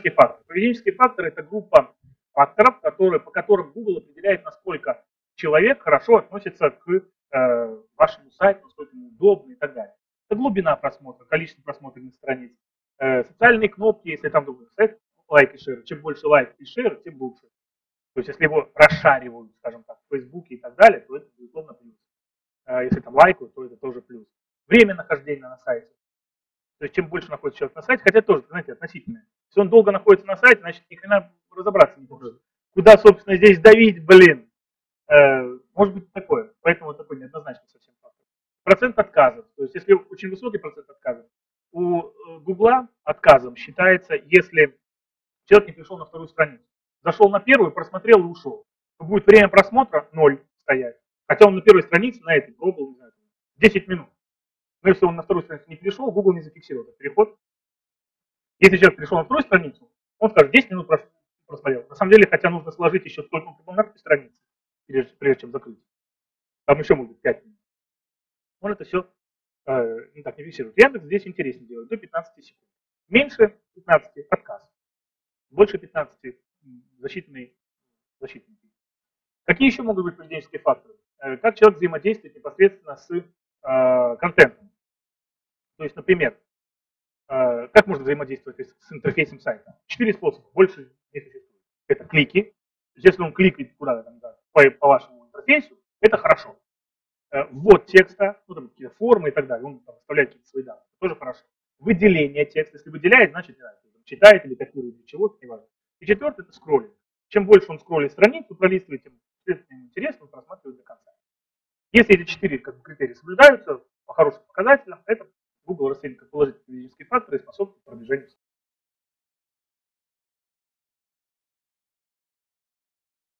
поведенческие факторы – это группа факторов, которые, по которым Google определяет, насколько человек хорошо относится к э, вашему сайту, насколько ему удобно и так далее. Это глубина просмотра, количество просмотренных страниц, э, социальные кнопки, если там другой сайт, лайк и шер. Чем больше лайк и шер, тем лучше. То есть если его расшаривают, скажем так, в Фейсбуке и так далее, то это безусловно плюс. Э, если там лайкают, то это тоже плюс. Время нахождения на сайте. То есть чем больше находится человек на сайте, хотя тоже, знаете, относительное. Если он долго находится на сайте, значит ни хрена разобраться не может. Куда, собственно, здесь давить, блин? Э, может быть такое. Поэтому такой неоднозначный совсем фактор. Процент отказов. То есть если очень высокий процент отказов, у э, Гугла отказом считается, если человек не пришел на вторую страницу. Зашел на первую, просмотрел и ушел. Будет время просмотра ноль стоять. Хотя он на первой странице, на этой пробовал, не знаю, 10 минут. Но если он на вторую страницу не перешел, Google не зафиксировал этот переход. Если человек пришел на вторую страницу, он скажет, 10 минут просмотрел. На самом деле, хотя нужно сложить еще он прибыл на этой странице, прежде, прежде чем закрыть. Там еще быть 5 минут. Он это все э, не так не фиксирует. Яндекс здесь интереснее делает, до 15 секунд. Меньше 15 отказ. Больше 15 защитный, защитный. Какие еще могут быть поведенческие факторы? Э, как человек взаимодействует непосредственно с э, контентом. То есть, например, э, как можно взаимодействовать с интерфейсом сайта? Четыре способа, больше не существует. Это клики. Если он кликает куда-то там, да, по, по вашему интерфейсу, это хорошо. Э, ввод текста, ну там какие-то формы и так далее, он там, оставляет какие-то свои данные, тоже хорошо. Выделение текста, если выделяет, значит, да, читает или копирует для чего-то, неважно. И четвертое, это скроллинг. Чем больше он скроллит страницу, пролистывает, тем интересно, он просматривает до конца. Если эти четыре как бы, критерия соблюдаются по хорошим показателям, это Google расценит как положительный физический фактор и способствует продвижению